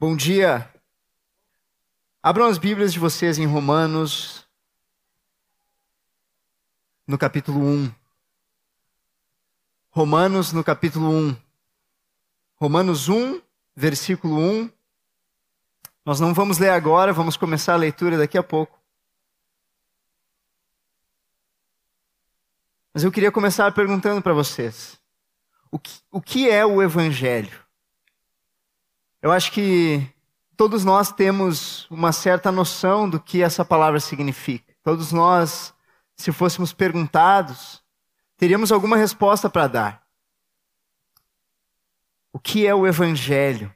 Bom dia. Abram as Bíblias de vocês em Romanos, no capítulo 1. Romanos, no capítulo 1. Romanos 1, versículo 1. Nós não vamos ler agora, vamos começar a leitura daqui a pouco. Mas eu queria começar perguntando para vocês: o que, o que é o Evangelho? Eu acho que todos nós temos uma certa noção do que essa palavra significa. Todos nós, se fôssemos perguntados, teríamos alguma resposta para dar. O que é o Evangelho?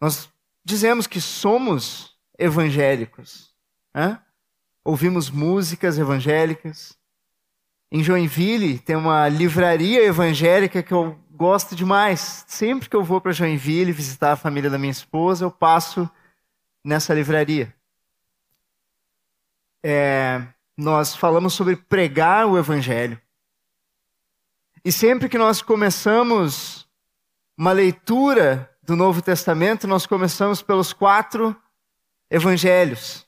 Nós dizemos que somos evangélicos. Né? Ouvimos músicas evangélicas. Em Joinville tem uma livraria evangélica que eu gosto demais. Sempre que eu vou para Joinville visitar a família da minha esposa, eu passo nessa livraria. É, nós falamos sobre pregar o Evangelho. E sempre que nós começamos uma leitura do Novo Testamento, nós começamos pelos quatro evangelhos.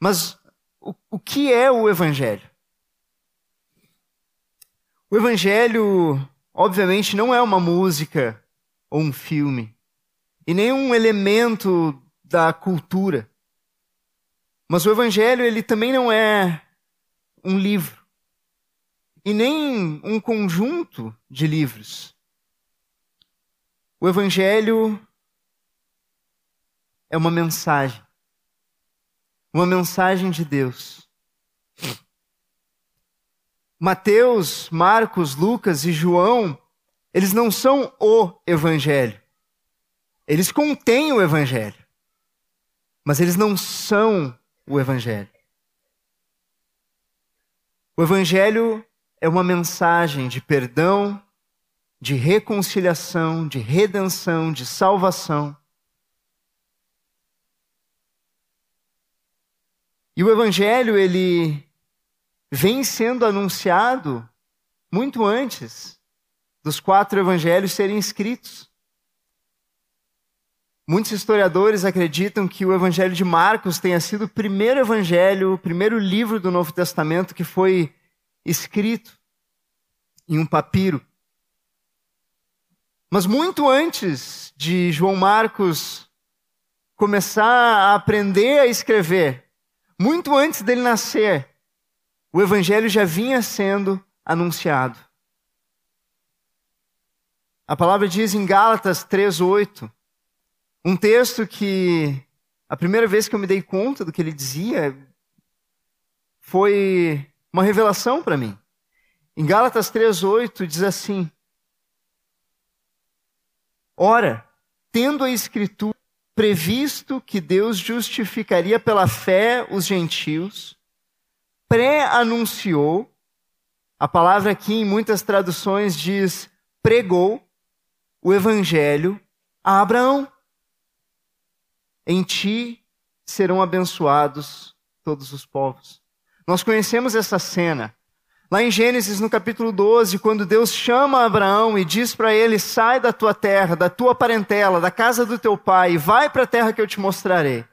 Mas o, o que é o Evangelho? O Evangelho obviamente, não é uma música ou um filme, e nem um elemento da cultura. Mas o Evangelho, ele também não é um livro, e nem um conjunto de livros. O Evangelho é uma mensagem, uma mensagem de Deus. Mateus, Marcos, Lucas e João, eles não são o Evangelho. Eles contêm o Evangelho. Mas eles não são o Evangelho. O Evangelho é uma mensagem de perdão, de reconciliação, de redenção, de salvação. E o Evangelho, ele vem sendo anunciado muito antes dos quatro evangelhos serem escritos. Muitos historiadores acreditam que o Evangelho de Marcos tenha sido o primeiro evangelho, o primeiro livro do Novo Testamento que foi escrito em um papiro. Mas muito antes de João Marcos começar a aprender a escrever, muito antes dele nascer, o evangelho já vinha sendo anunciado. A palavra diz em Gálatas 3:8, um texto que a primeira vez que eu me dei conta do que ele dizia foi uma revelação para mim. Em Gálatas 3:8 diz assim: Ora, tendo a escritura previsto que Deus justificaria pela fé os gentios, pré-anunciou, a palavra aqui em muitas traduções diz pregou o evangelho a Abraão. Em ti serão abençoados todos os povos. Nós conhecemos essa cena. Lá em Gênesis, no capítulo 12, quando Deus chama Abraão e diz para ele: sai da tua terra, da tua parentela, da casa do teu pai, e vai para a terra que eu te mostrarei.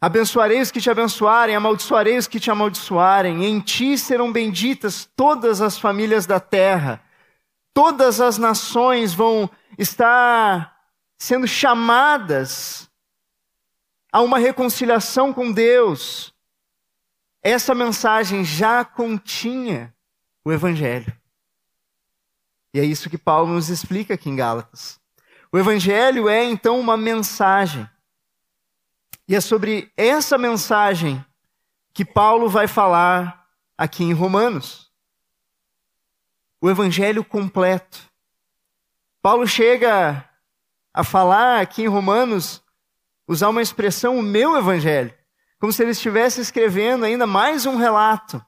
Abençoarei os que te abençoarem, amaldiçoarei os que te amaldiçoarem. Em ti serão benditas todas as famílias da terra. Todas as nações vão estar sendo chamadas a uma reconciliação com Deus. Essa mensagem já continha o Evangelho. E é isso que Paulo nos explica aqui em Gálatas. O Evangelho é então uma mensagem e é sobre essa mensagem que Paulo vai falar aqui em Romanos. O evangelho completo. Paulo chega a falar aqui em Romanos, usar uma expressão, o meu evangelho, como se ele estivesse escrevendo ainda mais um relato,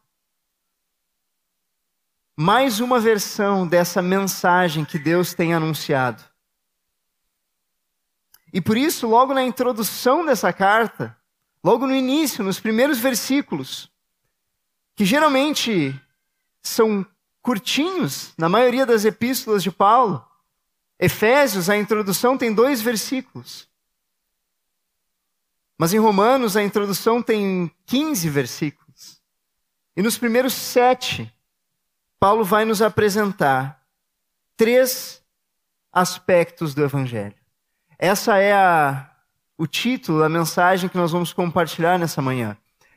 mais uma versão dessa mensagem que Deus tem anunciado. E por isso, logo na introdução dessa carta, logo no início, nos primeiros versículos, que geralmente são curtinhos, na maioria das epístolas de Paulo, Efésios, a introdução tem dois versículos. Mas em Romanos, a introdução tem 15 versículos. E nos primeiros sete, Paulo vai nos apresentar três aspectos do Evangelho. Essa é a, o título da mensagem que nós vamos compartilhar nessa manhã.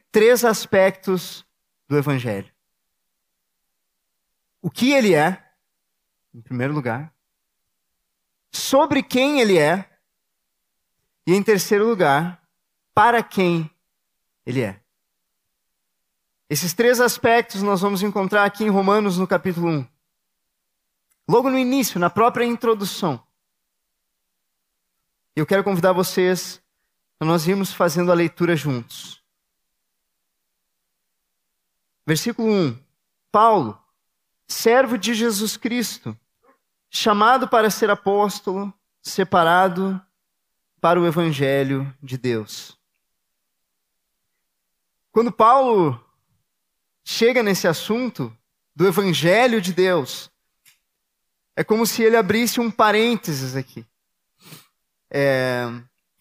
Três aspectos do Evangelho. O que ele é, em primeiro lugar. Sobre quem ele é. E em terceiro lugar, para quem ele é. Esses três aspectos nós vamos encontrar aqui em Romanos, no capítulo 1. Logo no início, na própria introdução. Eu quero convidar vocês para nós irmos fazendo a leitura juntos. Versículo 1. Paulo, servo de Jesus Cristo, chamado para ser apóstolo, separado para o evangelho de Deus. Quando Paulo chega nesse assunto do Evangelho de Deus, é como se ele abrisse um parênteses aqui. É,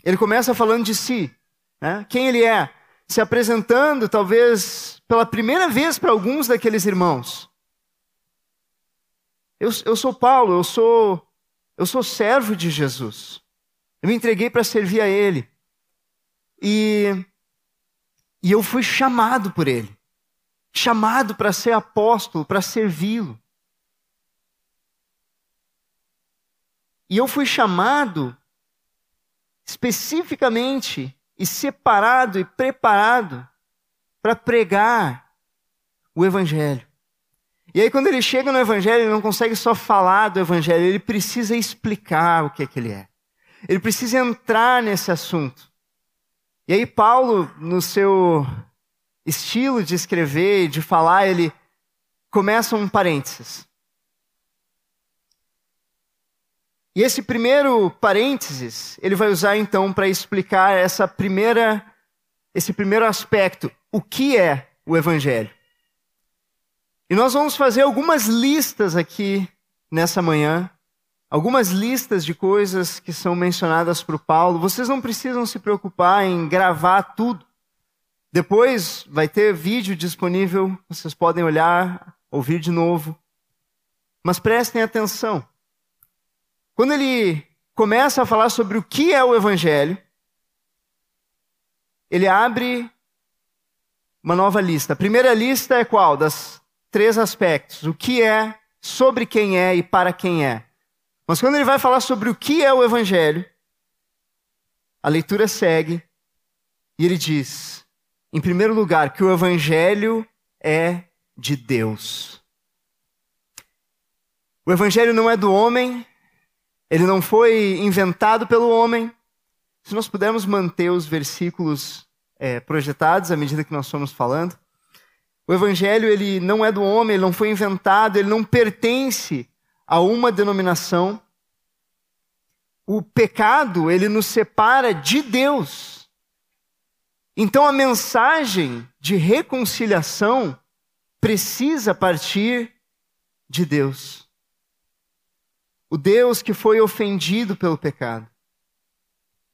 ele começa falando de si, né? quem ele é, se apresentando talvez pela primeira vez para alguns daqueles irmãos. Eu, eu sou Paulo, eu sou, eu sou servo de Jesus. Eu me entreguei para servir a Ele. E, e eu fui chamado por Ele chamado para ser apóstolo, para servi-lo. E eu fui chamado especificamente e separado e preparado para pregar o Evangelho. E aí, quando ele chega no Evangelho, ele não consegue só falar do Evangelho, ele precisa explicar o que é que ele é. Ele precisa entrar nesse assunto. E aí, Paulo, no seu estilo de escrever e de falar, ele começa um parênteses. E esse primeiro parênteses, ele vai usar então para explicar essa primeira esse primeiro aspecto, o que é o evangelho. E nós vamos fazer algumas listas aqui nessa manhã, algumas listas de coisas que são mencionadas por Paulo. Vocês não precisam se preocupar em gravar tudo. Depois vai ter vídeo disponível, vocês podem olhar, ouvir de novo. Mas prestem atenção. Quando ele começa a falar sobre o que é o Evangelho, ele abre uma nova lista. A primeira lista é qual? Das três aspectos: o que é, sobre quem é e para quem é. Mas quando ele vai falar sobre o que é o Evangelho, a leitura segue e ele diz: em primeiro lugar, que o Evangelho é de Deus. O Evangelho não é do homem, ele não foi inventado pelo homem. Se nós pudermos manter os versículos é, projetados à medida que nós estamos falando, o Evangelho ele não é do homem, ele não foi inventado, ele não pertence a uma denominação. O pecado ele nos separa de Deus. Então a mensagem de reconciliação precisa partir de Deus. O Deus que foi ofendido pelo pecado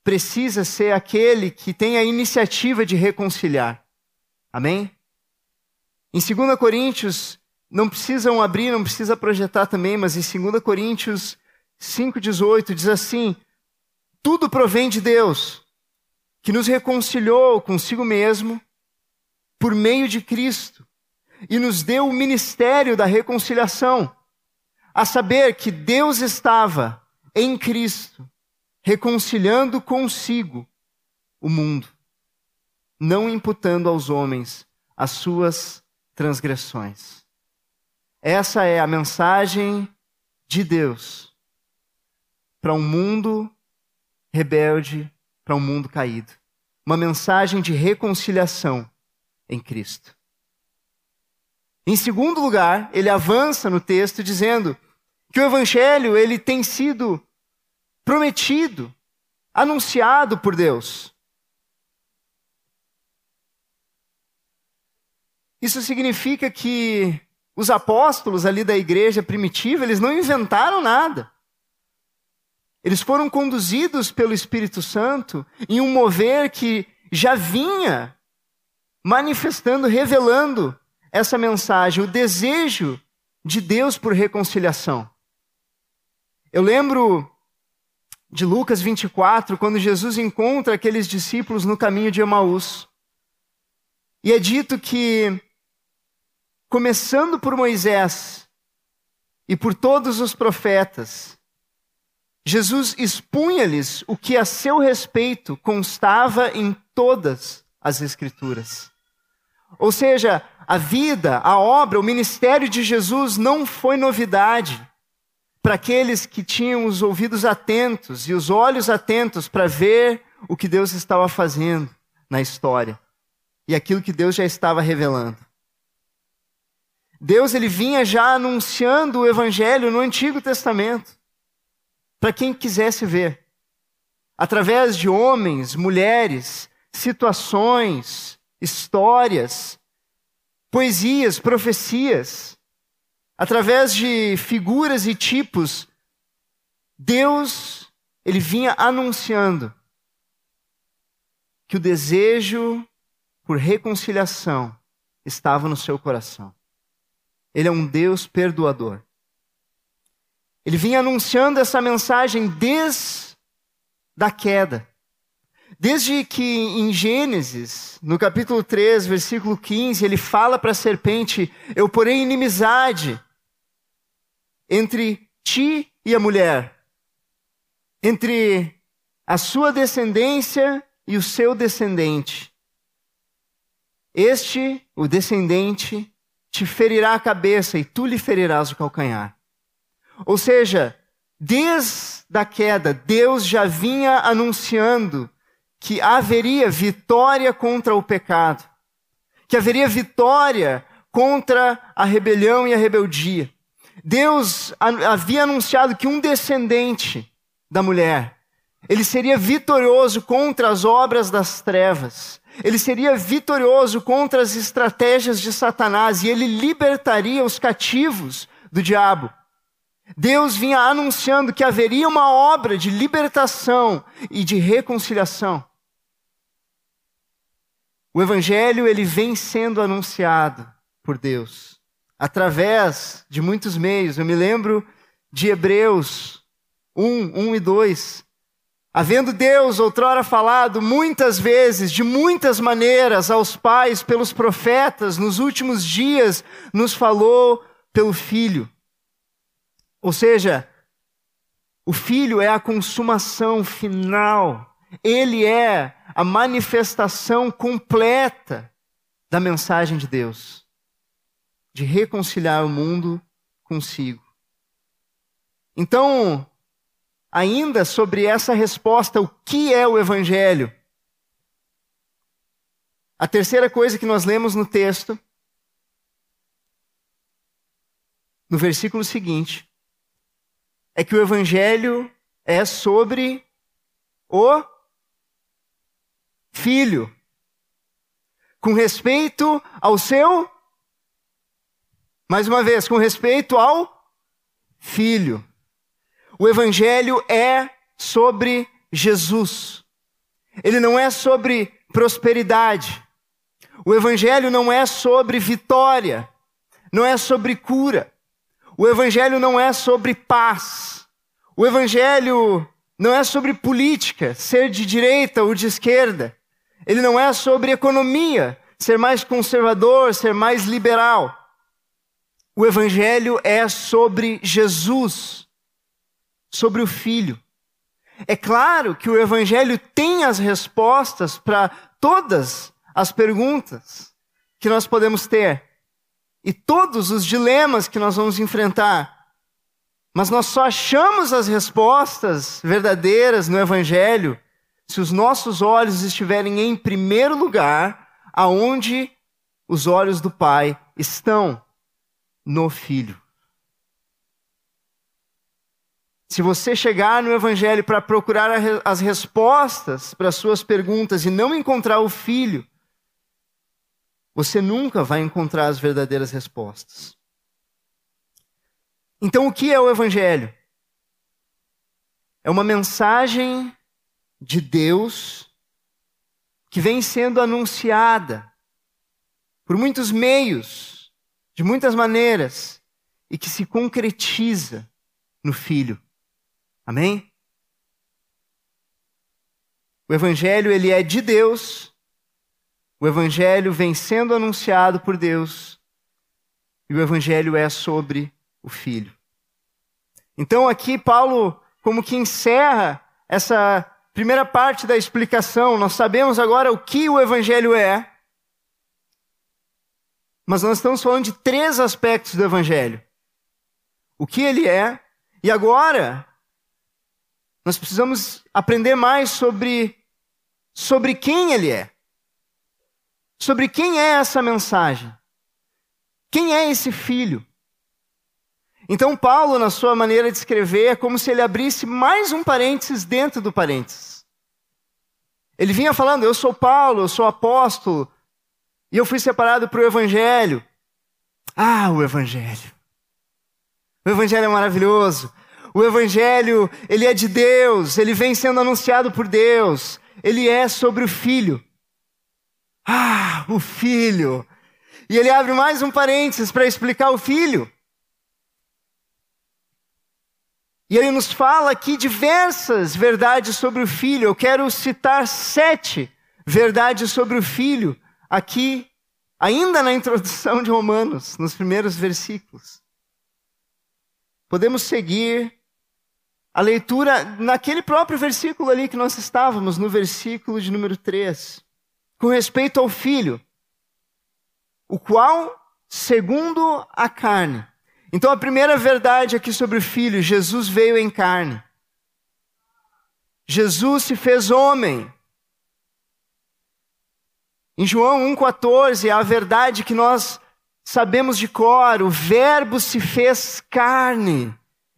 precisa ser aquele que tem a iniciativa de reconciliar. Amém? Em 2 Coríntios, não precisam abrir, não precisa projetar também, mas em 2 Coríntios 5,18 diz assim: tudo provém de Deus que nos reconciliou consigo mesmo por meio de Cristo e nos deu o ministério da reconciliação, a saber que Deus estava em Cristo reconciliando consigo o mundo, não imputando aos homens as suas transgressões. Essa é a mensagem de Deus para um mundo rebelde para um mundo caído. Uma mensagem de reconciliação em Cristo. Em segundo lugar, ele avança no texto dizendo que o evangelho ele tem sido prometido, anunciado por Deus. Isso significa que os apóstolos ali da igreja primitiva, eles não inventaram nada. Eles foram conduzidos pelo Espírito Santo em um mover que já vinha manifestando, revelando essa mensagem, o desejo de Deus por reconciliação. Eu lembro de Lucas 24, quando Jesus encontra aqueles discípulos no caminho de Emaús. E é dito que, começando por Moisés e por todos os profetas, Jesus expunha-lhes o que a seu respeito constava em todas as Escrituras. Ou seja, a vida, a obra, o ministério de Jesus não foi novidade para aqueles que tinham os ouvidos atentos e os olhos atentos para ver o que Deus estava fazendo na história e aquilo que Deus já estava revelando. Deus ele vinha já anunciando o evangelho no Antigo Testamento para quem quisesse ver. Através de homens, mulheres, situações, histórias, poesias, profecias, através de figuras e tipos, Deus ele vinha anunciando que o desejo por reconciliação estava no seu coração. Ele é um Deus perdoador. Ele vinha anunciando essa mensagem desde a queda. Desde que em Gênesis, no capítulo 3, versículo 15, ele fala para a serpente: Eu porei inimizade entre ti e a mulher, entre a sua descendência e o seu descendente. Este, o descendente, te ferirá a cabeça e tu lhe ferirás o calcanhar. Ou seja, desde a queda, Deus já vinha anunciando que haveria vitória contra o pecado, que haveria vitória contra a rebelião e a rebeldia. Deus havia anunciado que um descendente da mulher, ele seria vitorioso contra as obras das trevas. Ele seria vitorioso contra as estratégias de Satanás e ele libertaria os cativos do diabo. Deus vinha anunciando que haveria uma obra de libertação e de reconciliação. O evangelho ele vem sendo anunciado por Deus através de muitos meios. Eu me lembro de Hebreus 1, 1 e 2. Havendo Deus outrora falado muitas vezes, de muitas maneiras, aos pais pelos profetas, nos últimos dias nos falou pelo Filho ou seja, o Filho é a consumação final, ele é a manifestação completa da mensagem de Deus, de reconciliar o mundo consigo. Então, ainda sobre essa resposta, o que é o Evangelho? A terceira coisa que nós lemos no texto, no versículo seguinte, é que o Evangelho é sobre o filho. Com respeito ao seu. Mais uma vez, com respeito ao filho. O Evangelho é sobre Jesus. Ele não é sobre prosperidade. O Evangelho não é sobre vitória. Não é sobre cura. O Evangelho não é sobre paz. O Evangelho não é sobre política, ser de direita ou de esquerda. Ele não é sobre economia, ser mais conservador, ser mais liberal. O Evangelho é sobre Jesus, sobre o Filho. É claro que o Evangelho tem as respostas para todas as perguntas que nós podemos ter e todos os dilemas que nós vamos enfrentar. Mas nós só achamos as respostas verdadeiras no Evangelho se os nossos olhos estiverem em primeiro lugar, aonde os olhos do Pai estão no Filho. Se você chegar no Evangelho para procurar as respostas para as suas perguntas e não encontrar o Filho, você nunca vai encontrar as verdadeiras respostas. Então, o que é o Evangelho? é uma mensagem de Deus que vem sendo anunciada por muitos meios, de muitas maneiras, e que se concretiza no Filho. Amém? O Evangelho ele é de Deus, o Evangelho vem sendo anunciado por Deus, e o Evangelho é sobre o Filho. Então aqui Paulo como que encerra essa primeira parte da explicação. Nós sabemos agora o que o Evangelho é, mas nós estamos falando de três aspectos do Evangelho: o que ele é, e agora nós precisamos aprender mais sobre, sobre quem ele é. Sobre quem é essa mensagem. Quem é esse filho? Então, Paulo, na sua maneira de escrever, é como se ele abrisse mais um parênteses dentro do parênteses. Ele vinha falando: Eu sou Paulo, eu sou apóstolo, e eu fui separado para o Evangelho. Ah, o Evangelho. O Evangelho é maravilhoso. O Evangelho, ele é de Deus, ele vem sendo anunciado por Deus. Ele é sobre o Filho. Ah, o Filho. E ele abre mais um parênteses para explicar o Filho. E ele nos fala aqui diversas verdades sobre o Filho. Eu quero citar sete verdades sobre o Filho aqui, ainda na introdução de Romanos, nos primeiros versículos. Podemos seguir a leitura naquele próprio versículo ali que nós estávamos, no versículo de número 3, com respeito ao filho, o qual, segundo a carne. Então, a primeira verdade aqui sobre o filho: Jesus veio em carne. Jesus se fez homem. Em João 1,14, a verdade que nós sabemos de cor, o Verbo se fez carne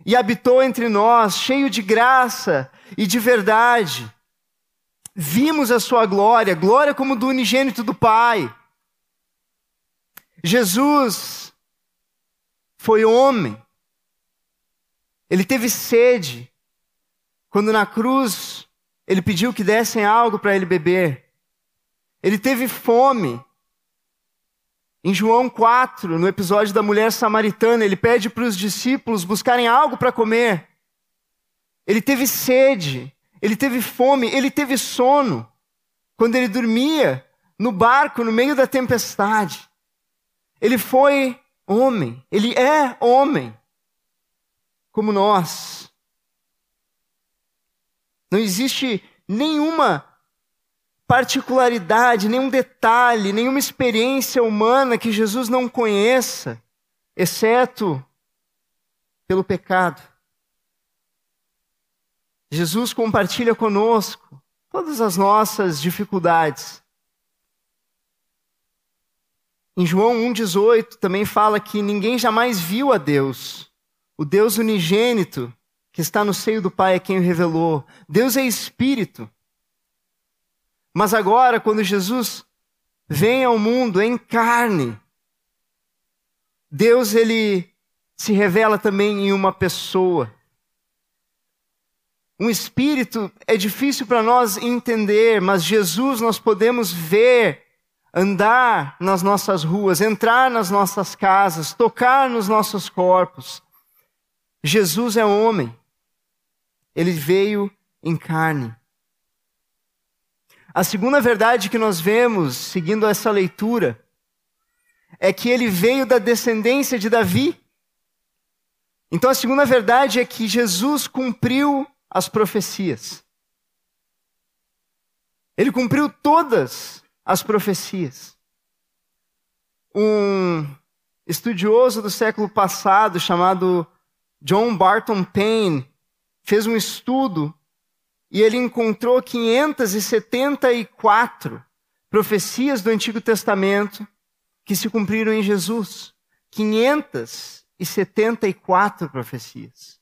e habitou entre nós, cheio de graça e de verdade. Vimos a sua glória, glória como do unigênito do Pai. Jesus foi homem. Ele teve sede. Quando na cruz ele pediu que dessem algo para ele beber. Ele teve fome em João 4, no episódio da mulher samaritana, ele pede para os discípulos buscarem algo para comer. Ele teve sede, ele teve fome, ele teve sono quando ele dormia no barco no meio da tempestade. Ele foi homem, ele é homem, como nós. Não existe nenhuma particularidade, nenhum detalhe, nenhuma experiência humana que Jesus não conheça, exceto pelo pecado. Jesus compartilha conosco todas as nossas dificuldades. Em João 1,18 também fala que ninguém jamais viu a Deus. O Deus unigênito que está no seio do Pai é quem o revelou. Deus é Espírito. Mas agora, quando Jesus vem ao mundo em carne, Deus ele se revela também em uma pessoa. Um espírito é difícil para nós entender, mas Jesus nós podemos ver, andar nas nossas ruas, entrar nas nossas casas, tocar nos nossos corpos. Jesus é homem. Ele veio em carne. A segunda verdade que nós vemos, seguindo essa leitura, é que ele veio da descendência de Davi. Então a segunda verdade é que Jesus cumpriu as profecias. Ele cumpriu todas as profecias. Um estudioso do século passado chamado John Barton Payne fez um estudo e ele encontrou 574 profecias do Antigo Testamento que se cumpriram em Jesus. 574 profecias.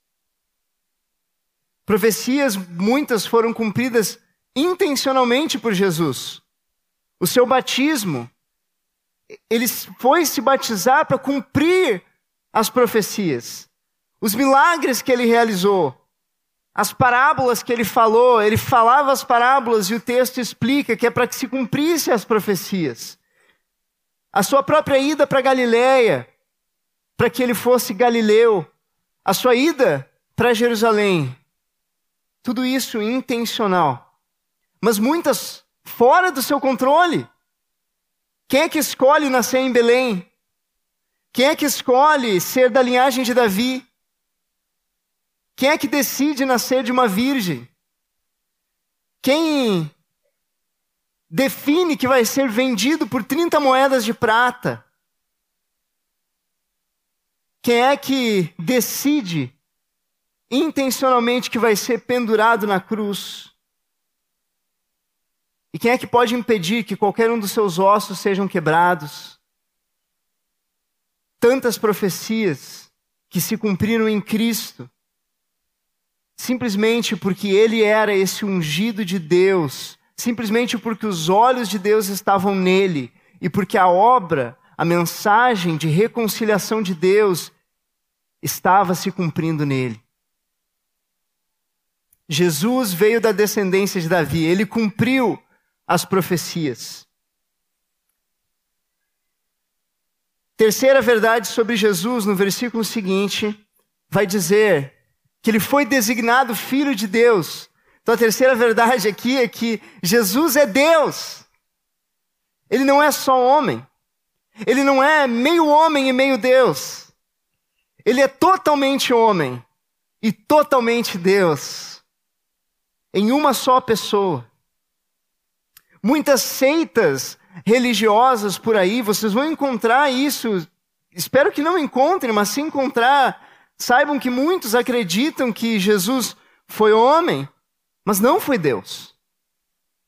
Profecias, muitas foram cumpridas intencionalmente por Jesus. O seu batismo, ele foi se batizar para cumprir as profecias. Os milagres que ele realizou, as parábolas que ele falou, ele falava as parábolas e o texto explica que é para que se cumprisse as profecias. A sua própria ida para Galiléia, para que ele fosse Galileu, a sua ida para Jerusalém, tudo isso intencional. Mas muitas fora do seu controle. Quem é que escolhe nascer em Belém? Quem é que escolhe ser da linhagem de Davi? Quem é que decide nascer de uma virgem? Quem define que vai ser vendido por 30 moedas de prata? Quem é que decide intencionalmente que vai ser pendurado na cruz? E quem é que pode impedir que qualquer um dos seus ossos sejam quebrados? Tantas profecias que se cumpriram em Cristo simplesmente porque ele era esse ungido de Deus, simplesmente porque os olhos de Deus estavam nele e porque a obra, a mensagem de reconciliação de Deus estava se cumprindo nele. Jesus veio da descendência de Davi, ele cumpriu as profecias. Terceira verdade sobre Jesus, no versículo seguinte, vai dizer que ele foi designado filho de Deus. Então a terceira verdade aqui é que Jesus é Deus. Ele não é só homem. Ele não é meio homem e meio Deus. Ele é totalmente homem e totalmente Deus. Em uma só pessoa. Muitas seitas religiosas por aí, vocês vão encontrar isso. Espero que não encontrem, mas se encontrar, Saibam que muitos acreditam que Jesus foi homem, mas não foi Deus.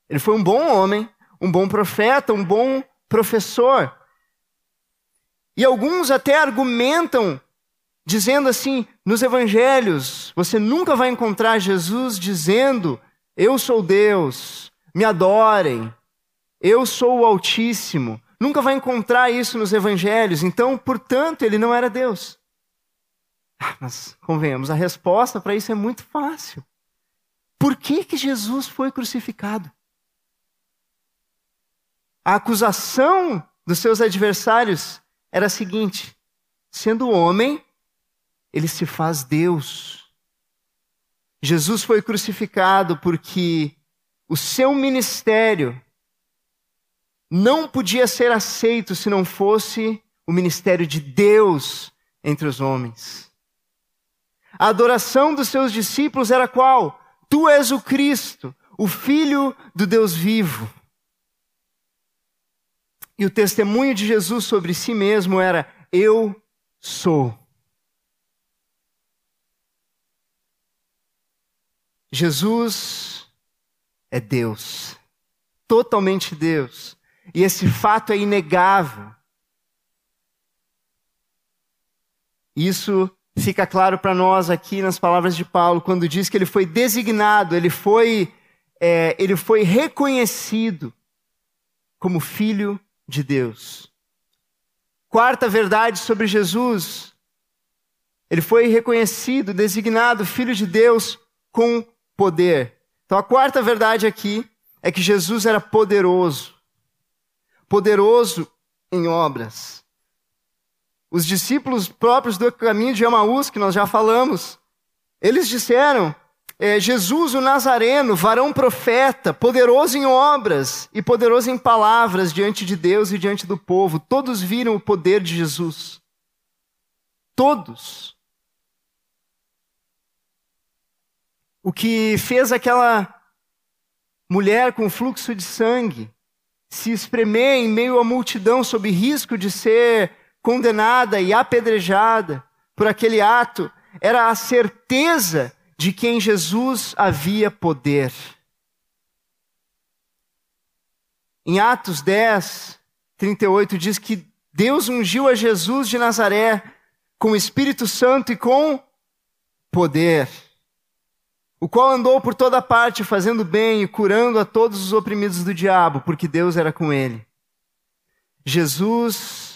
Ele foi um bom homem, um bom profeta, um bom professor. E alguns até argumentam, dizendo assim: nos evangelhos, você nunca vai encontrar Jesus dizendo: Eu sou Deus, me adorem, eu sou o Altíssimo. Nunca vai encontrar isso nos evangelhos, então, portanto, ele não era Deus. Ah, mas convenhamos, a resposta para isso é muito fácil. Por que, que Jesus foi crucificado? A acusação dos seus adversários era a seguinte: sendo homem, ele se faz Deus. Jesus foi crucificado porque o seu ministério não podia ser aceito se não fosse o ministério de Deus entre os homens. A adoração dos seus discípulos era qual? Tu és o Cristo, o Filho do Deus vivo. E o testemunho de Jesus sobre si mesmo era: Eu sou. Jesus é Deus, totalmente Deus. E esse fato é inegável. Isso fica claro para nós aqui nas palavras de Paulo, quando diz que ele foi designado, ele foi, é, ele foi reconhecido como filho de Deus. Quarta verdade sobre Jesus, ele foi reconhecido, designado filho de Deus com poder. Então a quarta verdade aqui é que Jesus era poderoso. Poderoso em obras. Os discípulos próprios do caminho de Emaús, que nós já falamos, eles disseram: é, Jesus, o Nazareno, varão profeta, poderoso em obras e poderoso em palavras diante de Deus e diante do povo. Todos viram o poder de Jesus. Todos. O que fez aquela mulher com fluxo de sangue se espremer em meio à multidão sob risco de ser condenada e apedrejada por aquele ato era a certeza de que em Jesus havia poder. Em Atos 10, 38 diz que Deus ungiu a Jesus de Nazaré com o Espírito Santo e com poder, o qual andou por toda parte fazendo bem e curando a todos os oprimidos do diabo, porque Deus era com ele. Jesus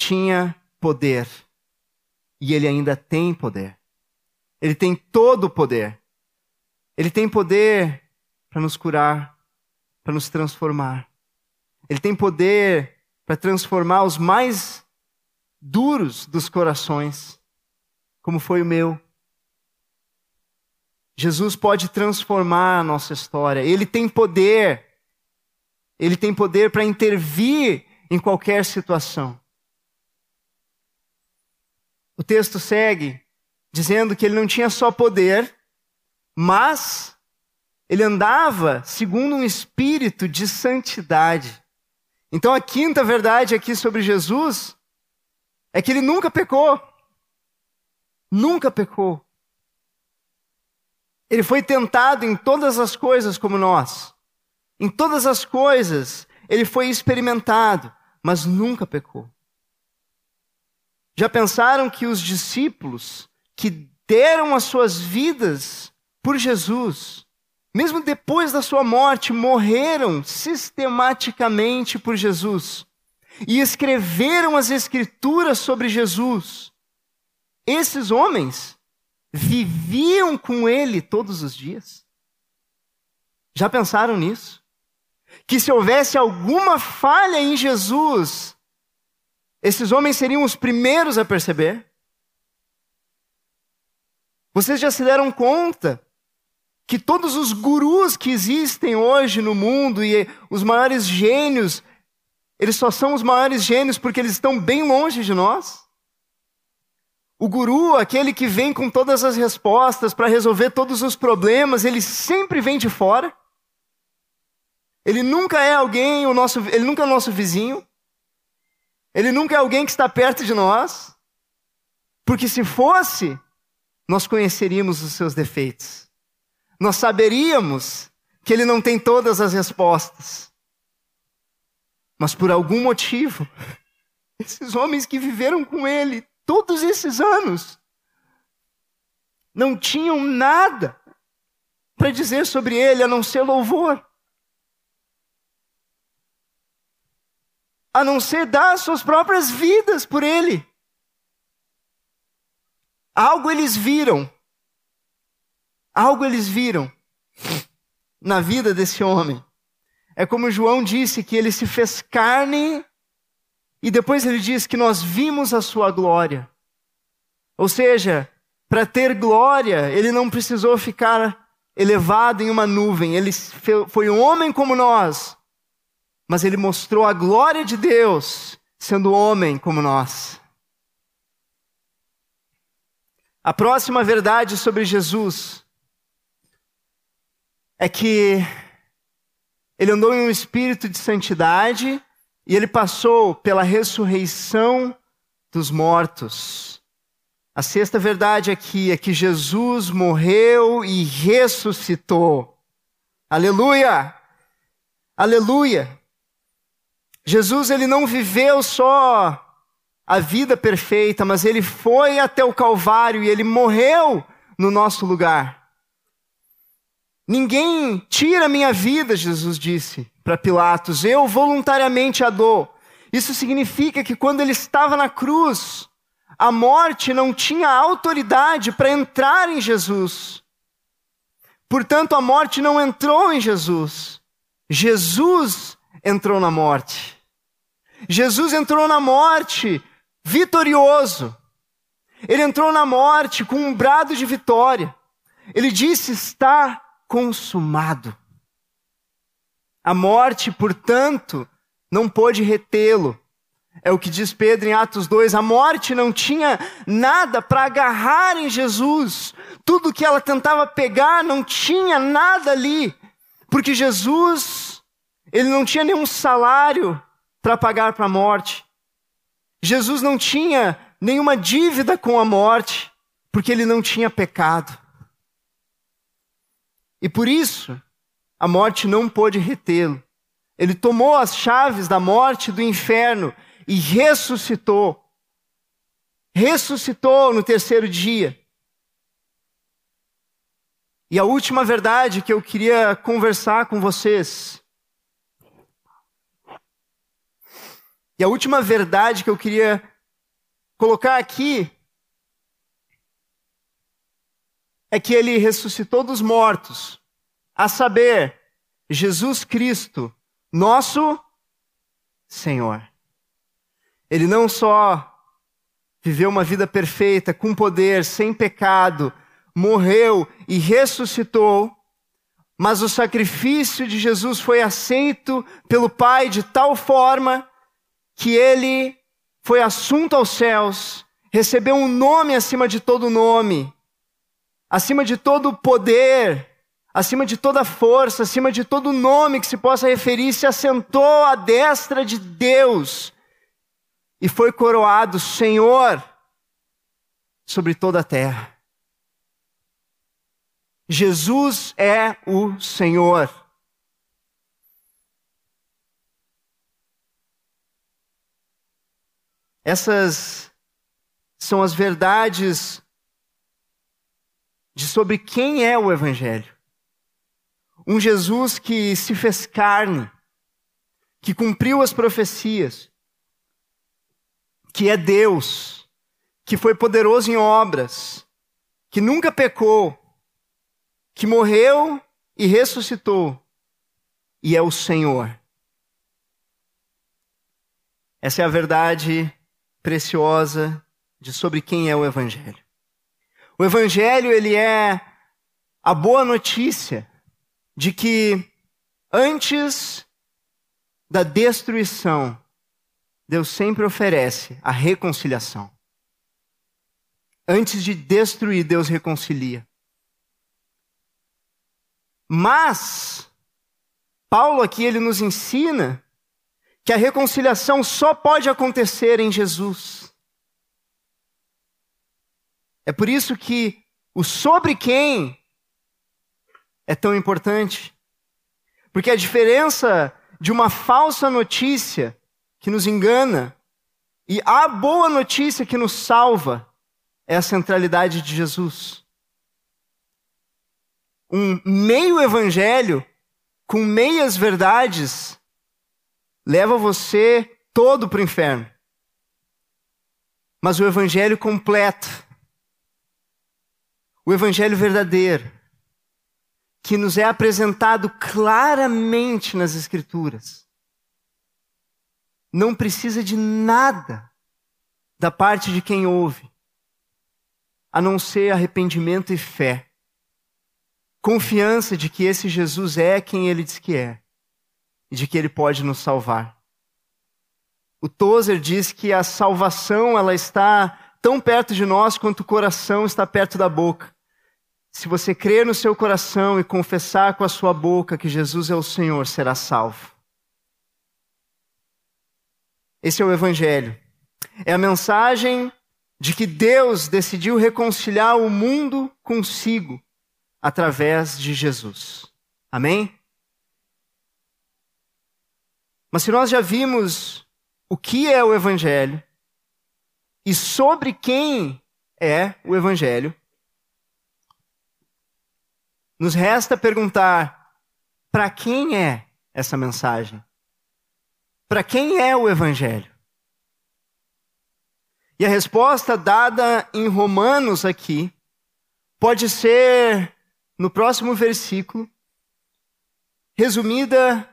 tinha poder. E ele ainda tem poder. Ele tem todo o poder. Ele tem poder para nos curar, para nos transformar. Ele tem poder para transformar os mais duros dos corações, como foi o meu. Jesus pode transformar a nossa história. Ele tem poder. Ele tem poder para intervir em qualquer situação. O texto segue dizendo que ele não tinha só poder, mas ele andava segundo um espírito de santidade. Então a quinta verdade aqui sobre Jesus é que ele nunca pecou. Nunca pecou. Ele foi tentado em todas as coisas como nós. Em todas as coisas ele foi experimentado, mas nunca pecou. Já pensaram que os discípulos que deram as suas vidas por Jesus, mesmo depois da sua morte, morreram sistematicamente por Jesus e escreveram as escrituras sobre Jesus? Esses homens viviam com ele todos os dias. Já pensaram nisso? Que se houvesse alguma falha em Jesus, esses homens seriam os primeiros a perceber? Vocês já se deram conta que todos os gurus que existem hoje no mundo e os maiores gênios, eles só são os maiores gênios porque eles estão bem longe de nós? O guru, aquele que vem com todas as respostas para resolver todos os problemas, ele sempre vem de fora. Ele nunca é alguém, o nosso, ele nunca é o nosso vizinho. Ele nunca é alguém que está perto de nós. Porque se fosse, nós conheceríamos os seus defeitos. Nós saberíamos que ele não tem todas as respostas. Mas por algum motivo, esses homens que viveram com ele todos esses anos, não tinham nada para dizer sobre ele a não ser louvor. A não ser dar suas próprias vidas por ele. Algo eles viram. Algo eles viram na vida desse homem. É como João disse que ele se fez carne e depois ele diz que nós vimos a sua glória. Ou seja, para ter glória, ele não precisou ficar elevado em uma nuvem. Ele foi um homem como nós, mas ele mostrou a glória de Deus sendo homem como nós. A próxima verdade sobre Jesus é que ele andou em um espírito de santidade e ele passou pela ressurreição dos mortos. A sexta verdade aqui é que Jesus morreu e ressuscitou. Aleluia! Aleluia! Jesus ele não viveu só a vida perfeita, mas ele foi até o Calvário e ele morreu no nosso lugar. Ninguém tira minha vida, Jesus disse para Pilatos, eu voluntariamente a dou. Isso significa que quando ele estava na cruz, a morte não tinha autoridade para entrar em Jesus. Portanto, a morte não entrou em Jesus. Jesus entrou na morte. Jesus entrou na morte vitorioso. Ele entrou na morte com um brado de vitória. Ele disse: Está consumado. A morte, portanto, não pôde retê-lo. É o que diz Pedro em Atos 2: a morte não tinha nada para agarrar em Jesus. Tudo que ela tentava pegar não tinha nada ali, porque Jesus, ele não tinha nenhum salário para pagar para a morte. Jesus não tinha nenhuma dívida com a morte, porque ele não tinha pecado. E por isso, a morte não pôde retê-lo. Ele tomou as chaves da morte e do inferno e ressuscitou. Ressuscitou no terceiro dia. E a última verdade que eu queria conversar com vocês. E a última verdade que eu queria colocar aqui é que ele ressuscitou dos mortos, a saber, Jesus Cristo, nosso Senhor. Ele não só viveu uma vida perfeita, com poder, sem pecado, morreu e ressuscitou, mas o sacrifício de Jesus foi aceito pelo Pai de tal forma que ele foi assunto aos céus, recebeu um nome acima de todo nome, acima de todo poder, acima de toda força, acima de todo nome que se possa referir, se assentou à destra de Deus e foi coroado Senhor sobre toda a terra. Jesus é o Senhor. Essas são as verdades de sobre quem é o Evangelho. Um Jesus que se fez carne, que cumpriu as profecias, que é Deus, que foi poderoso em obras, que nunca pecou, que morreu e ressuscitou, e é o Senhor. Essa é a verdade preciosa de sobre quem é o evangelho. O evangelho ele é a boa notícia de que antes da destruição, Deus sempre oferece a reconciliação. Antes de destruir, Deus reconcilia. Mas Paulo aqui ele nos ensina que a reconciliação só pode acontecer em Jesus. É por isso que o sobre quem é tão importante. Porque a diferença de uma falsa notícia que nos engana e a boa notícia que nos salva é a centralidade de Jesus. Um meio evangelho com meias verdades leva você todo para o inferno. Mas o evangelho completo, o evangelho verdadeiro, que nos é apresentado claramente nas Escrituras, não precisa de nada da parte de quem ouve, a não ser arrependimento e fé. Confiança de que esse Jesus é quem ele diz que é e de que ele pode nos salvar. O Tozer diz que a salvação ela está tão perto de nós quanto o coração está perto da boca. Se você crer no seu coração e confessar com a sua boca que Jesus é o Senhor, será salvo. Esse é o Evangelho. É a mensagem de que Deus decidiu reconciliar o mundo consigo através de Jesus. Amém? Mas se nós já vimos o que é o Evangelho e sobre quem é o Evangelho, nos resta perguntar: para quem é essa mensagem? Para quem é o Evangelho? E a resposta dada em Romanos aqui pode ser, no próximo versículo, resumida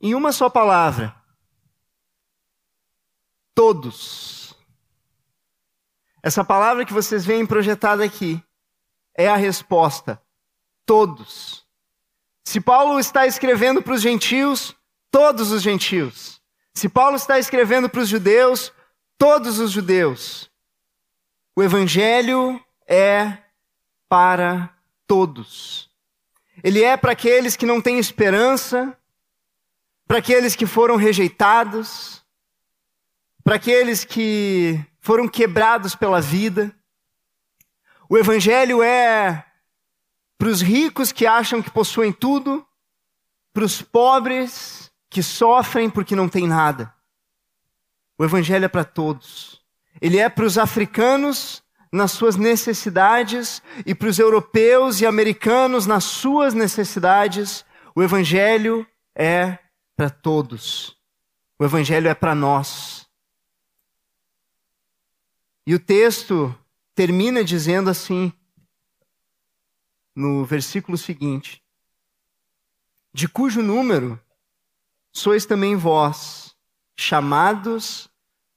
em uma só palavra: todos. Essa palavra que vocês veem projetada aqui é a resposta: todos. Se Paulo está escrevendo para os gentios, todos os gentios. Se Paulo está escrevendo para os judeus, todos os judeus. O evangelho é para todos. Ele é para aqueles que não têm esperança, para aqueles que foram rejeitados, para aqueles que foram quebrados pela vida. O Evangelho é para os ricos que acham que possuem tudo, para os pobres que sofrem porque não têm nada. O Evangelho é para todos. Ele é para os africanos nas suas necessidades e para os europeus e americanos nas suas necessidades. O Evangelho é para todos. O Evangelho é para nós. E o texto termina dizendo assim: no versículo seguinte: De cujo número sois também vós, chamados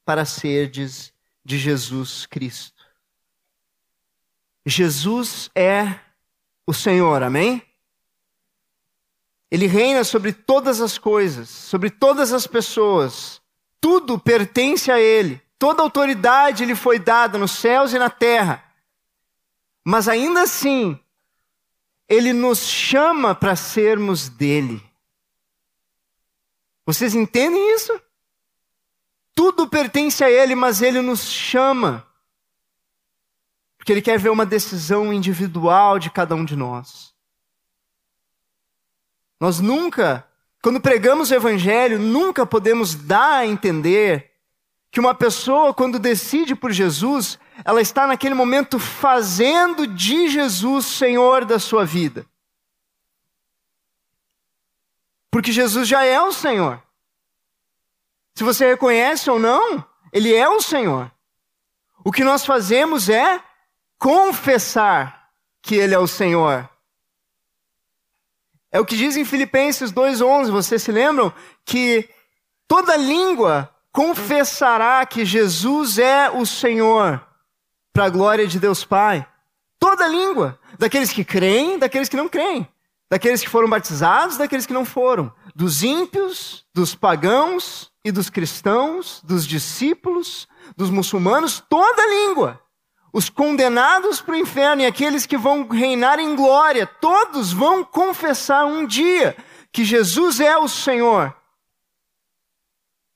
para serdes de Jesus Cristo. Jesus é o Senhor, amém? Ele reina sobre todas as coisas, sobre todas as pessoas. Tudo pertence a Ele. Toda autoridade lhe foi dada nos céus e na terra. Mas ainda assim, Ele nos chama para sermos dele. Vocês entendem isso? Tudo pertence a Ele, mas Ele nos chama. Porque Ele quer ver uma decisão individual de cada um de nós. Nós nunca, quando pregamos o Evangelho, nunca podemos dar a entender que uma pessoa, quando decide por Jesus, ela está naquele momento fazendo de Jesus Senhor da sua vida. Porque Jesus já é o Senhor. Se você reconhece ou não, Ele é o Senhor. O que nós fazemos é confessar que Ele é o Senhor. É o que diz em Filipenses 2,11, vocês se lembram? Que toda língua confessará que Jesus é o Senhor, para a glória de Deus Pai. Toda língua, daqueles que creem, daqueles que não creem, daqueles que foram batizados, daqueles que não foram, dos ímpios, dos pagãos e dos cristãos, dos discípulos, dos muçulmanos, toda língua os condenados para o inferno e aqueles que vão reinar em glória, todos vão confessar um dia que Jesus é o Senhor.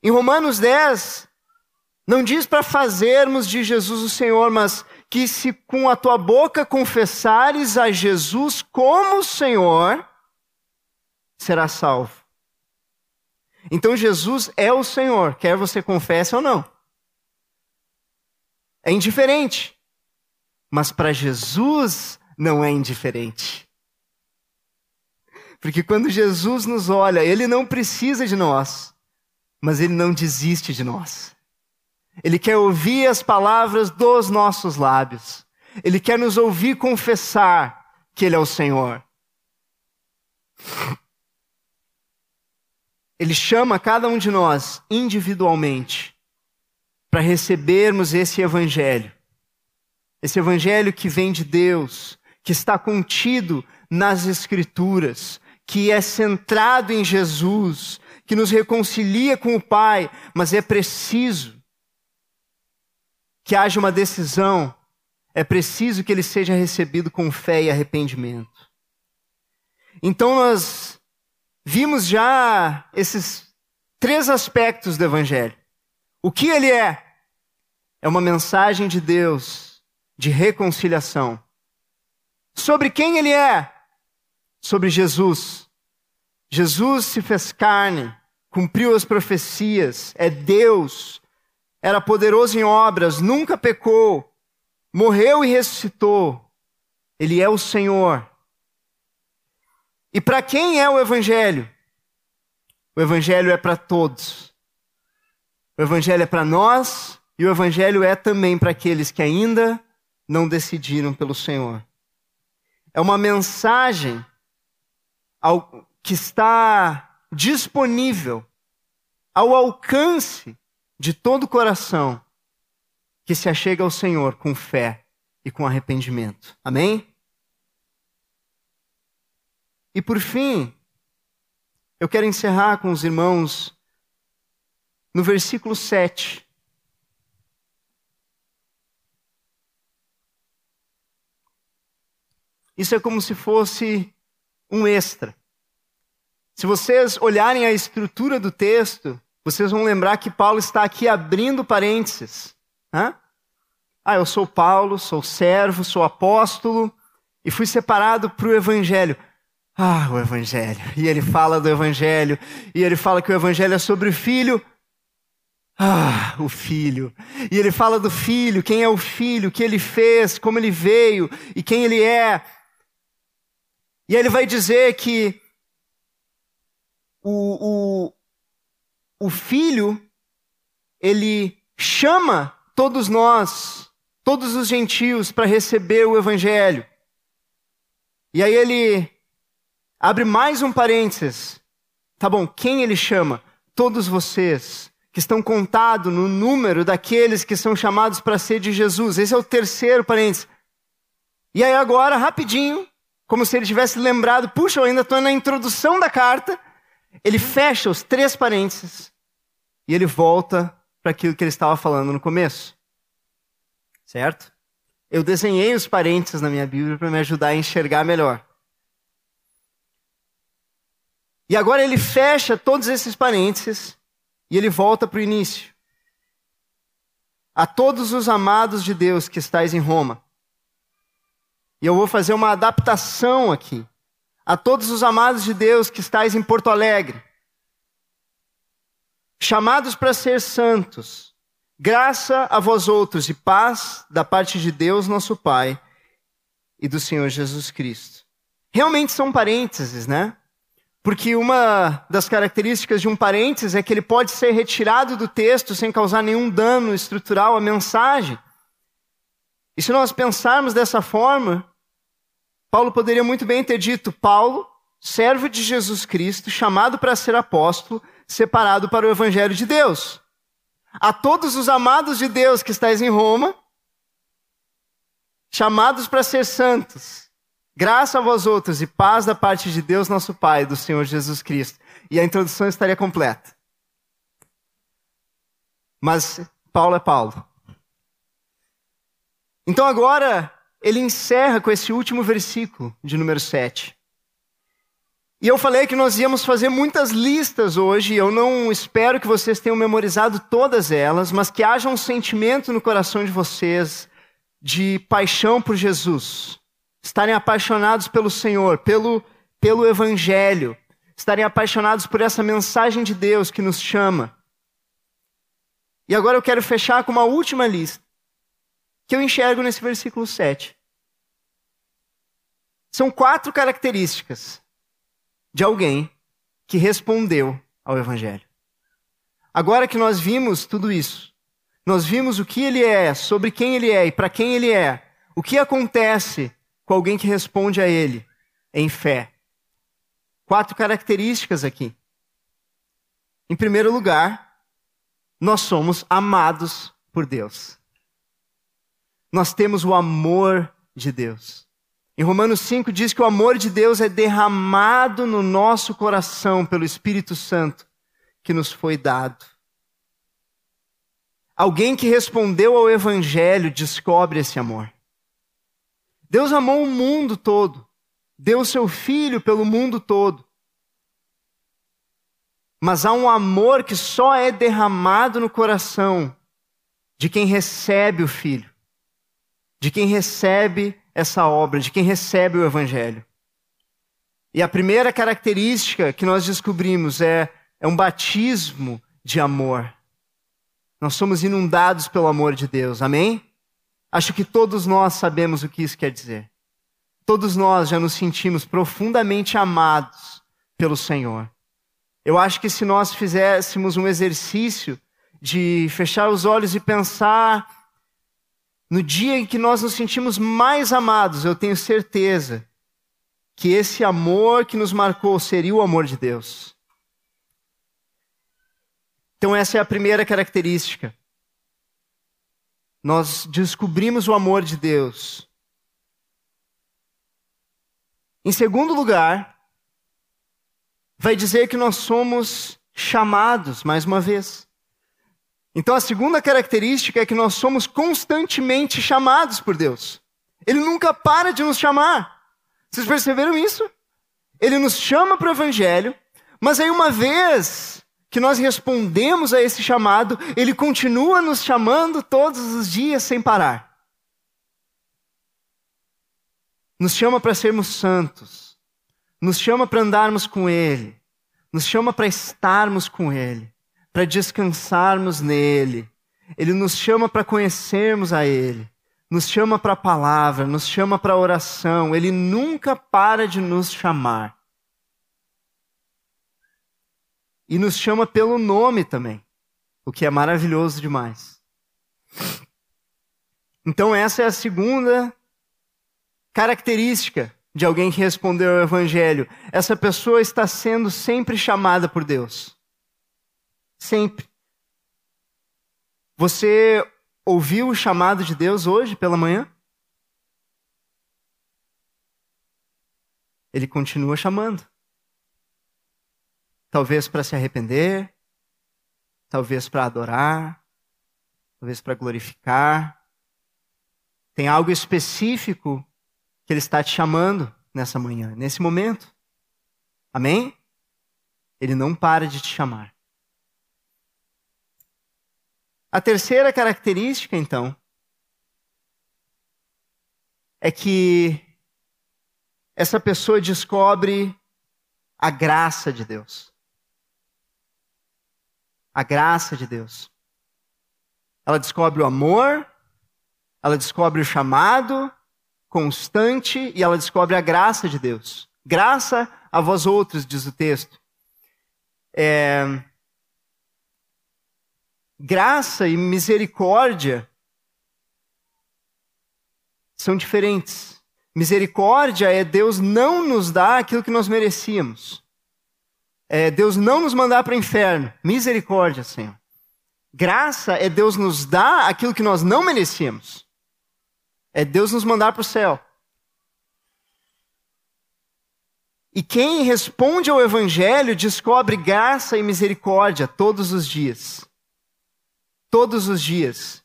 Em Romanos 10, não diz para fazermos de Jesus o Senhor, mas que se com a tua boca confessares a Jesus como Senhor, será salvo. Então Jesus é o Senhor, quer você confesse ou não. É indiferente. Mas para Jesus não é indiferente. Porque quando Jesus nos olha, ele não precisa de nós, mas ele não desiste de nós. Ele quer ouvir as palavras dos nossos lábios. Ele quer nos ouvir confessar que ele é o Senhor. Ele chama cada um de nós individualmente para recebermos esse evangelho esse evangelho que vem de Deus, que está contido nas Escrituras, que é centrado em Jesus, que nos reconcilia com o Pai, mas é preciso que haja uma decisão, é preciso que ele seja recebido com fé e arrependimento. Então nós vimos já esses três aspectos do Evangelho. O que ele é? É uma mensagem de Deus de reconciliação. Sobre quem ele é? Sobre Jesus. Jesus se fez carne, cumpriu as profecias, é Deus, era poderoso em obras, nunca pecou, morreu e ressuscitou. Ele é o Senhor. E para quem é o Evangelho? O Evangelho é para todos. O Evangelho é para nós e o Evangelho é também para aqueles que ainda não decidiram pelo Senhor. É uma mensagem ao, que está disponível ao alcance de todo o coração que se achega ao Senhor com fé e com arrependimento. Amém? E por fim, eu quero encerrar com os irmãos no versículo 7. Isso é como se fosse um extra. Se vocês olharem a estrutura do texto, vocês vão lembrar que Paulo está aqui abrindo parênteses. Hã? Ah, eu sou Paulo, sou servo, sou apóstolo e fui separado para o evangelho. Ah, o evangelho. E ele fala do evangelho, e ele fala que o evangelho é sobre o filho. Ah, o filho. E ele fala do filho, quem é o filho, o que ele fez, como ele veio e quem ele é. E ele vai dizer que o, o, o filho, ele chama todos nós, todos os gentios, para receber o evangelho. E aí ele abre mais um parênteses. Tá bom, quem ele chama? Todos vocês que estão contados no número daqueles que são chamados para ser de Jesus. Esse é o terceiro parênteses. E aí agora, rapidinho, como se ele tivesse lembrado, puxa, eu ainda estou na introdução da carta, ele fecha os três parênteses e ele volta para aquilo que ele estava falando no começo. Certo? Eu desenhei os parênteses na minha Bíblia para me ajudar a enxergar melhor. E agora ele fecha todos esses parênteses e ele volta para o início. A todos os amados de Deus que estáis em Roma. E eu vou fazer uma adaptação aqui. A todos os amados de Deus que estáis em Porto Alegre. Chamados para ser santos. Graça a vós outros e paz da parte de Deus, nosso Pai, e do Senhor Jesus Cristo. Realmente são parênteses, né? Porque uma das características de um parênteses é que ele pode ser retirado do texto sem causar nenhum dano estrutural à mensagem. E se nós pensarmos dessa forma, Paulo poderia muito bem ter dito: Paulo, servo de Jesus Cristo, chamado para ser apóstolo, separado para o evangelho de Deus. A todos os amados de Deus que estáis em Roma, chamados para ser santos, Graça a vós outros e paz da parte de Deus, nosso Pai, e do Senhor Jesus Cristo. E a introdução estaria completa. Mas Paulo é Paulo. Então agora ele encerra com esse último versículo de número 7. E eu falei que nós íamos fazer muitas listas hoje, eu não espero que vocês tenham memorizado todas elas, mas que haja um sentimento no coração de vocês de paixão por Jesus estarem apaixonados pelo Senhor, pelo, pelo Evangelho, estarem apaixonados por essa mensagem de Deus que nos chama. E agora eu quero fechar com uma última lista, que eu enxergo nesse versículo 7. São quatro características de alguém que respondeu ao Evangelho. Agora que nós vimos tudo isso, nós vimos o que ele é, sobre quem ele é e para quem ele é, o que acontece com alguém que responde a Ele em fé. Quatro características aqui. Em primeiro lugar, nós somos amados por Deus. Nós temos o amor de Deus. Em Romanos 5 diz que o amor de Deus é derramado no nosso coração pelo Espírito Santo que nos foi dado. Alguém que respondeu ao Evangelho descobre esse amor. Deus amou o mundo todo, deu seu filho pelo mundo todo. Mas há um amor que só é derramado no coração de quem recebe o filho, de quem recebe essa obra, de quem recebe o evangelho. E a primeira característica que nós descobrimos é, é um batismo de amor. Nós somos inundados pelo amor de Deus, amém? Acho que todos nós sabemos o que isso quer dizer. Todos nós já nos sentimos profundamente amados pelo Senhor. Eu acho que se nós fizéssemos um exercício de fechar os olhos e pensar no dia em que nós nos sentimos mais amados, eu tenho certeza que esse amor que nos marcou seria o amor de Deus. Então, essa é a primeira característica nós descobrimos o amor de Deus. Em segundo lugar, vai dizer que nós somos chamados, mais uma vez. Então, a segunda característica é que nós somos constantemente chamados por Deus. Ele nunca para de nos chamar. Vocês perceberam isso? Ele nos chama para o Evangelho, mas aí, uma vez que nós respondemos a esse chamado, ele continua nos chamando todos os dias sem parar. Nos chama para sermos santos, nos chama para andarmos com Ele, nos chama para estarmos com Ele, para descansarmos nele. Ele nos chama para conhecermos a Ele, nos chama para a palavra, nos chama para a oração. Ele nunca para de nos chamar. E nos chama pelo nome também, o que é maravilhoso demais. Então, essa é a segunda característica de alguém que respondeu ao Evangelho, essa pessoa está sendo sempre chamada por Deus. Sempre. Você ouviu o chamado de Deus hoje pela manhã? Ele continua chamando. Talvez para se arrepender, talvez para adorar, talvez para glorificar. Tem algo específico que Ele está te chamando nessa manhã, nesse momento. Amém? Ele não para de te chamar. A terceira característica, então, é que essa pessoa descobre a graça de Deus. A graça de Deus. Ela descobre o amor, ela descobre o chamado, constante e ela descobre a graça de Deus. Graça a vós outros, diz o texto. É... Graça e misericórdia são diferentes. Misericórdia é Deus não nos dar aquilo que nós merecíamos. É Deus não nos mandar para o inferno. Misericórdia, Senhor. Graça é Deus nos dar aquilo que nós não merecíamos. É Deus nos mandar para o céu. E quem responde ao Evangelho descobre graça e misericórdia todos os dias. Todos os dias.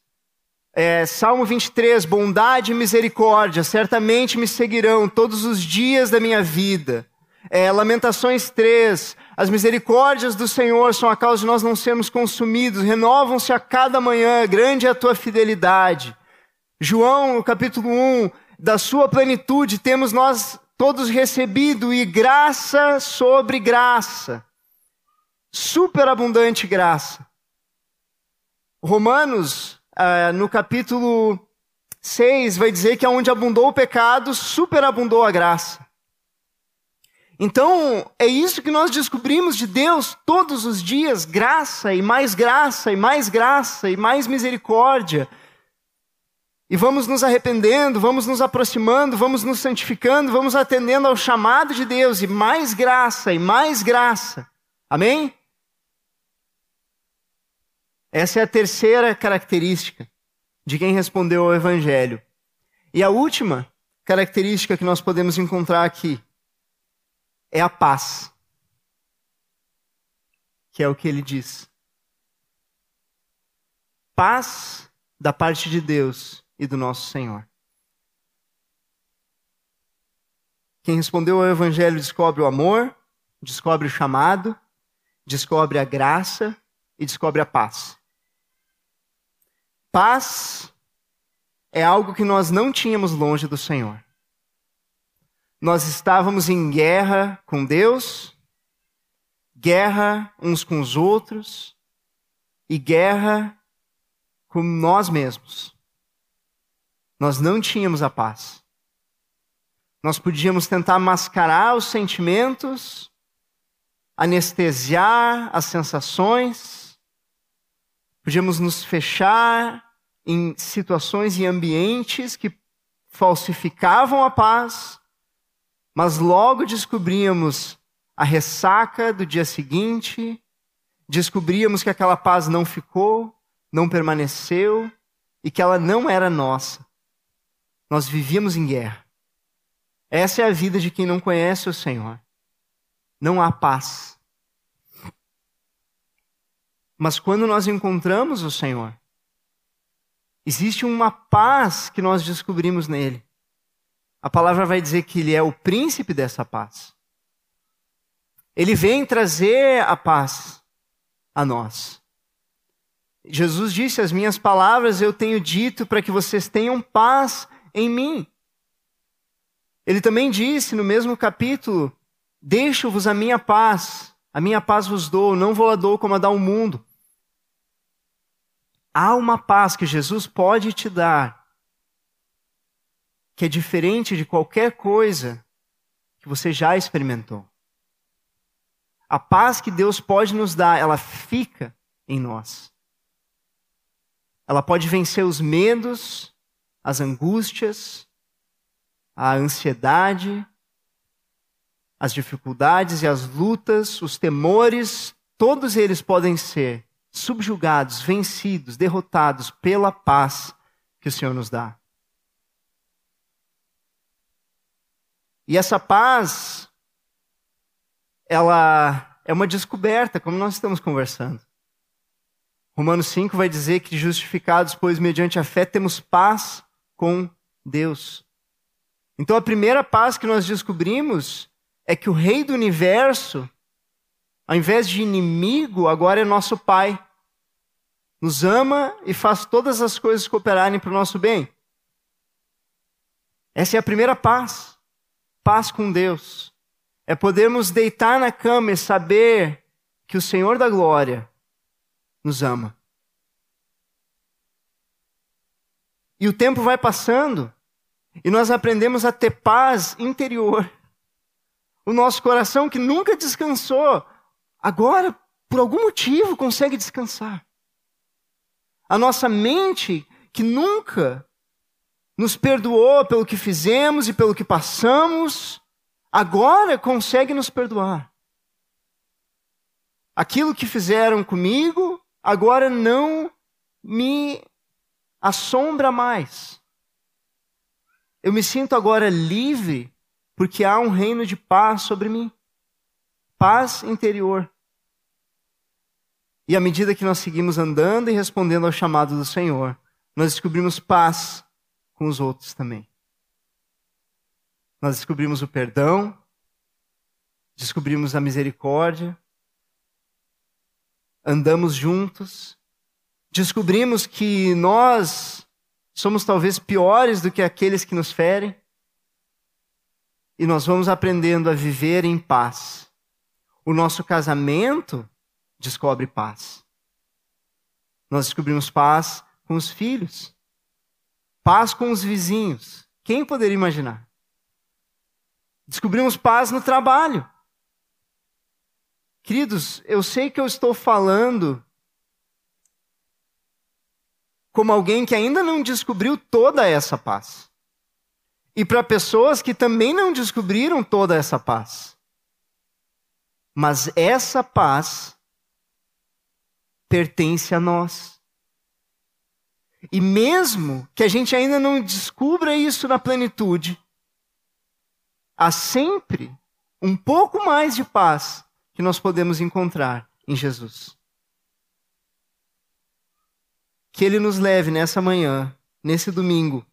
É, Salmo 23, bondade e misericórdia certamente me seguirão todos os dias da minha vida. É, Lamentações 3, as misericórdias do Senhor são a causa de nós não sermos consumidos, renovam-se a cada manhã, grande é a tua fidelidade. João, no capítulo 1, da sua plenitude temos nós todos recebido e graça sobre graça. Superabundante graça. Romanos, uh, no capítulo 6, vai dizer que onde abundou o pecado, superabundou a graça. Então, é isso que nós descobrimos de Deus todos os dias: graça e mais graça, e mais graça, e mais misericórdia, e vamos nos arrependendo, vamos nos aproximando, vamos nos santificando, vamos atendendo ao chamado de Deus e mais graça e mais graça. Amém? Essa é a terceira característica de quem respondeu ao Evangelho. E a última característica que nós podemos encontrar aqui é a paz, que é o que ele diz. Paz da parte de Deus e do nosso Senhor. Quem respondeu ao Evangelho descobre o amor, descobre o chamado, descobre a graça e descobre a paz. Paz é algo que nós não tínhamos longe do Senhor. Nós estávamos em guerra com Deus, guerra uns com os outros e guerra com nós mesmos nós não tínhamos a paz. Nós podíamos tentar mascarar os sentimentos, anestesiar as sensações, podíamos nos fechar em situações e ambientes que falsificavam a paz, mas logo descobríamos a ressaca do dia seguinte, descobríamos que aquela paz não ficou, não permaneceu e que ela não era nossa. Nós vivíamos em guerra. Essa é a vida de quem não conhece o Senhor. Não há paz. Mas quando nós encontramos o Senhor, existe uma paz que nós descobrimos nele. A palavra vai dizer que ele é o príncipe dessa paz. Ele vem trazer a paz a nós. Jesus disse: As minhas palavras eu tenho dito para que vocês tenham paz em mim. Ele também disse no mesmo capítulo: Deixo-vos a minha paz, a minha paz vos dou, não vou a dou como a dá o mundo. Há uma paz que Jesus pode te dar, que é diferente de qualquer coisa que você já experimentou. A paz que Deus pode nos dar, ela fica em nós. Ela pode vencer os medos, as angústias, a ansiedade, as dificuldades e as lutas, os temores, todos eles podem ser subjugados, vencidos, derrotados pela paz que o Senhor nos dá. E essa paz, ela é uma descoberta, como nós estamos conversando. Romanos 5 vai dizer que justificados, pois mediante a fé temos paz com Deus. Então a primeira paz que nós descobrimos é que o rei do universo, ao invés de inimigo, agora é nosso pai. Nos ama e faz todas as coisas cooperarem para o nosso bem. Essa é a primeira paz paz com Deus. É podermos deitar na cama e saber que o Senhor da glória nos ama. E o tempo vai passando e nós aprendemos a ter paz interior. O nosso coração que nunca descansou, agora, por algum motivo, consegue descansar. A nossa mente que nunca nos perdoou pelo que fizemos e pelo que passamos, agora consegue nos perdoar. Aquilo que fizeram comigo, agora não me assombra mais. Eu me sinto agora livre porque há um reino de paz sobre mim. Paz interior. E à medida que nós seguimos andando e respondendo ao chamado do Senhor, nós descobrimos paz com os outros também. Nós descobrimos o perdão, descobrimos a misericórdia, andamos juntos, descobrimos que nós somos talvez piores do que aqueles que nos ferem, e nós vamos aprendendo a viver em paz. O nosso casamento descobre paz. Nós descobrimos paz com os filhos. Paz com os vizinhos. Quem poderia imaginar? Descobrimos paz no trabalho. Queridos, eu sei que eu estou falando como alguém que ainda não descobriu toda essa paz. E para pessoas que também não descobriram toda essa paz. Mas essa paz pertence a nós. E mesmo que a gente ainda não descubra isso na plenitude, há sempre um pouco mais de paz que nós podemos encontrar em Jesus. Que Ele nos leve nessa manhã, nesse domingo,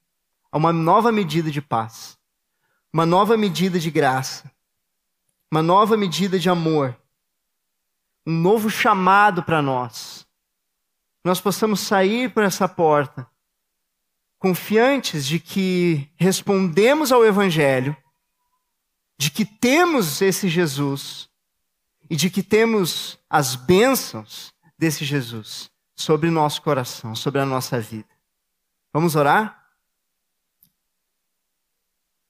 a uma nova medida de paz, uma nova medida de graça, uma nova medida de amor, um novo chamado para nós nós possamos sair por essa porta confiantes de que respondemos ao Evangelho, de que temos esse Jesus e de que temos as bênçãos desse Jesus sobre nosso coração, sobre a nossa vida. Vamos orar?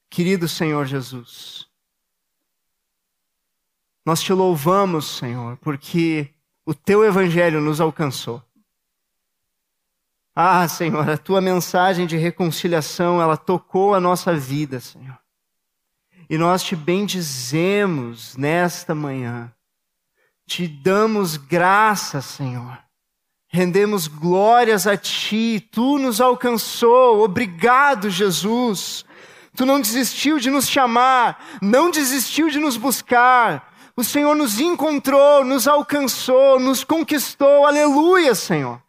Querido Senhor Jesus, nós te louvamos, Senhor, porque o teu Evangelho nos alcançou. Ah, Senhor, a tua mensagem de reconciliação, ela tocou a nossa vida, Senhor. E nós te bendizemos nesta manhã. Te damos graças, Senhor. Rendemos glórias a ti. Tu nos alcançou. Obrigado, Jesus. Tu não desistiu de nos chamar, não desistiu de nos buscar. O Senhor nos encontrou, nos alcançou, nos conquistou. Aleluia, Senhor.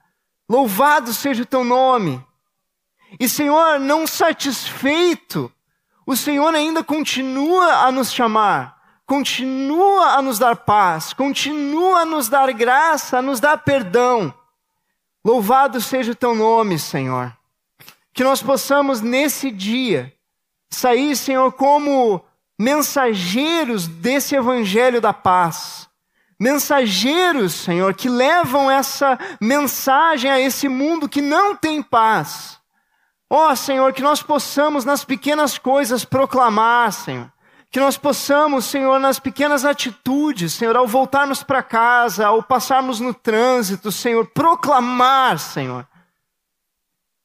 Louvado seja o teu nome. E Senhor, não satisfeito, o Senhor ainda continua a nos chamar, continua a nos dar paz, continua a nos dar graça, a nos dar perdão. Louvado seja o teu nome, Senhor. Que nós possamos nesse dia sair, Senhor, como mensageiros desse evangelho da paz mensageiros, Senhor, que levam essa mensagem a esse mundo que não tem paz. Ó oh, Senhor, que nós possamos nas pequenas coisas proclamar, Senhor. Que nós possamos, Senhor, nas pequenas atitudes, Senhor, ao voltarmos para casa, ao passarmos no trânsito, Senhor, proclamar, Senhor.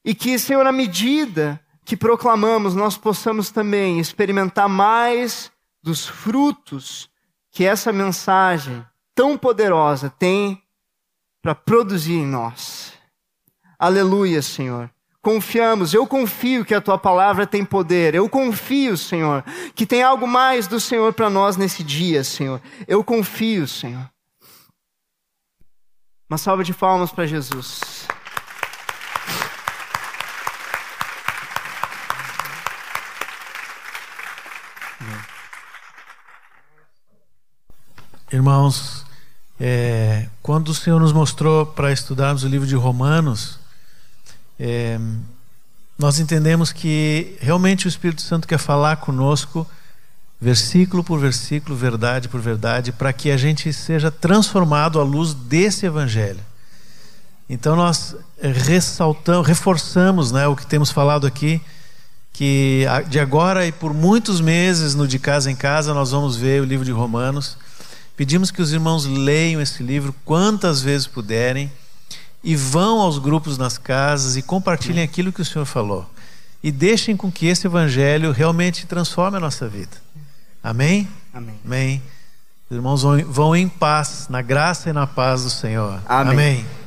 E que, Senhor, à medida que proclamamos, nós possamos também experimentar mais dos frutos que essa mensagem tão poderosa tem para produzir em nós. Aleluia, Senhor. Confiamos, eu confio que a tua palavra tem poder. Eu confio, Senhor, que tem algo mais do Senhor para nós nesse dia, Senhor. Eu confio, Senhor. Uma salva de palmas para Jesus. Irmãos, é, quando o Senhor nos mostrou para estudarmos o livro de Romanos, é, nós entendemos que realmente o Espírito Santo quer falar conosco, versículo por versículo, verdade por verdade, para que a gente seja transformado à luz desse Evangelho. Então nós ressaltamos, reforçamos né, o que temos falado aqui, que de agora e por muitos meses no De Casa em Casa nós vamos ver o livro de Romanos Pedimos que os irmãos leiam esse livro quantas vezes puderem e vão aos grupos nas casas e compartilhem aquilo que o Senhor falou. E deixem com que esse evangelho realmente transforme a nossa vida. Amém? Amém. Amém. Os irmãos vão, em paz, na graça e na paz do Senhor. Amém. Amém.